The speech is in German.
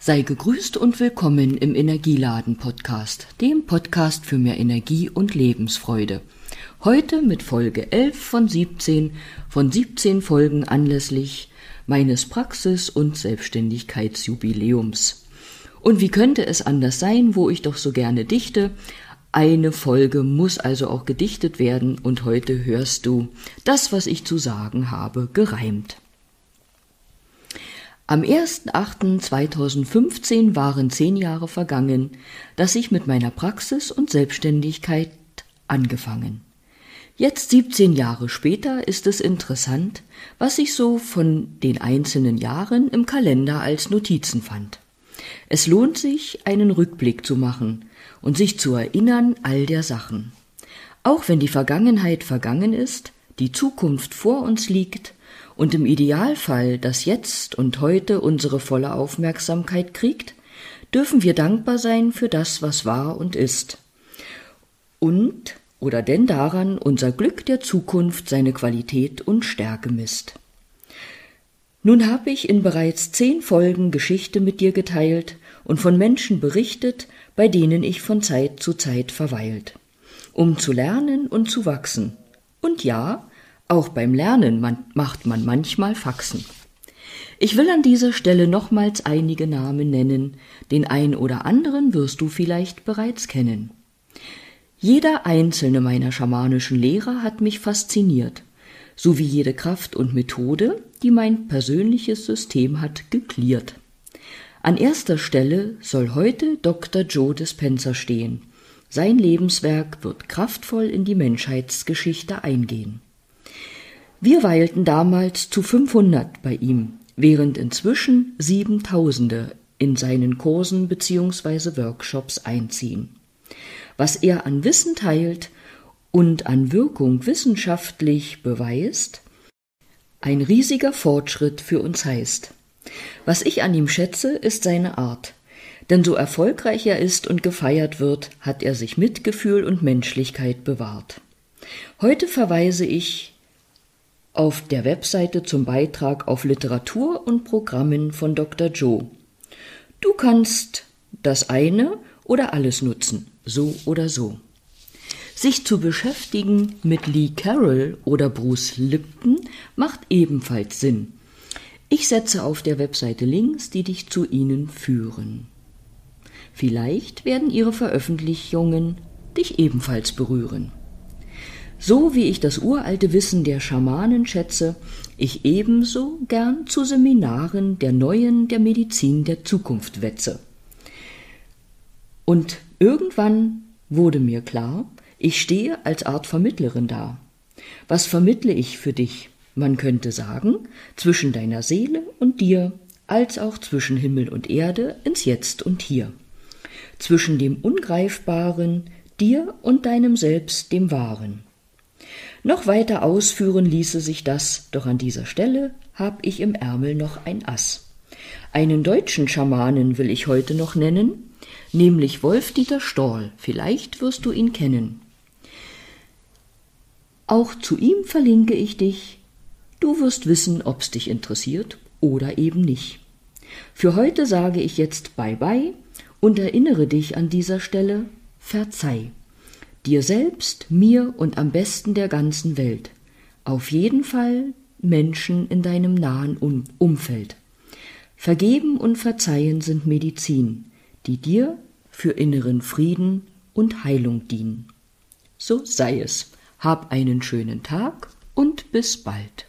Sei gegrüßt und willkommen im Energieladen Podcast, dem Podcast für mehr Energie und Lebensfreude. Heute mit Folge 11 von 17 von 17 Folgen anlässlich meines Praxis- und Selbstständigkeitsjubiläums. Und wie könnte es anders sein, wo ich doch so gerne dichte? Eine Folge muss also auch gedichtet werden und heute hörst du das, was ich zu sagen habe, gereimt. Am 1.8.2015 waren zehn Jahre vergangen, dass ich mit meiner Praxis und Selbstständigkeit angefangen. Jetzt 17 Jahre später ist es interessant, was ich so von den einzelnen Jahren im Kalender als Notizen fand. Es lohnt sich, einen Rückblick zu machen und sich zu erinnern all der Sachen. Auch wenn die Vergangenheit vergangen ist, die Zukunft vor uns liegt und im Idealfall das Jetzt und heute unsere volle Aufmerksamkeit kriegt, dürfen wir dankbar sein für das, was war und ist. Und oder denn daran unser Glück der Zukunft seine Qualität und Stärke misst. Nun habe ich in bereits zehn Folgen Geschichte mit dir geteilt und von Menschen berichtet, bei denen ich von Zeit zu Zeit verweilt, um zu lernen und zu wachsen. Und ja, auch beim Lernen man, macht man manchmal Faxen. Ich will an dieser Stelle nochmals einige Namen nennen, den ein oder anderen wirst du vielleicht bereits kennen. Jeder einzelne meiner schamanischen Lehrer hat mich fasziniert, sowie jede Kraft und Methode, die mein persönliches System hat, geklärt. An erster Stelle soll heute Dr. Joe Dispenza stehen. Sein Lebenswerk wird kraftvoll in die Menschheitsgeschichte eingehen. Wir weilten damals zu 500 bei ihm, während inzwischen Siebentausende in seinen Kursen bzw. Workshops einziehen. Was er an Wissen teilt und an Wirkung wissenschaftlich beweist, ein riesiger Fortschritt für uns heißt. Was ich an ihm schätze, ist seine Art. Denn so erfolgreich er ist und gefeiert wird, hat er sich Mitgefühl und Menschlichkeit bewahrt. Heute verweise ich auf der Webseite zum Beitrag auf Literatur und Programmen von Dr. Joe. Du kannst das eine oder alles nutzen, so oder so. Sich zu beschäftigen mit Lee Carroll oder Bruce Lipton macht ebenfalls Sinn. Ich setze auf der Webseite Links, die dich zu ihnen führen. Vielleicht werden ihre Veröffentlichungen dich ebenfalls berühren. So wie ich das uralte Wissen der Schamanen schätze, ich ebenso gern zu Seminaren der neuen, der Medizin der Zukunft wetze. Und irgendwann wurde mir klar, ich stehe als Art Vermittlerin da. Was vermittle ich für dich? Man könnte sagen, zwischen deiner Seele und dir, als auch zwischen Himmel und Erde ins Jetzt und Hier. Zwischen dem Ungreifbaren, dir und deinem Selbst, dem Wahren. Noch weiter ausführen ließe sich das, doch an dieser Stelle hab ich im Ärmel noch ein Ass. Einen deutschen Schamanen will ich heute noch nennen, nämlich Wolf-Dieter Storl. Vielleicht wirst du ihn kennen. Auch zu ihm verlinke ich dich. Du wirst wissen, ob's dich interessiert oder eben nicht. Für heute sage ich jetzt Bye bye und erinnere dich an dieser Stelle, verzeih dir selbst, mir und am besten der ganzen Welt. Auf jeden Fall Menschen in deinem nahen Umfeld. Vergeben und verzeihen sind Medizin, die dir für inneren Frieden und Heilung dienen. So sei es. Hab einen schönen Tag und bis bald.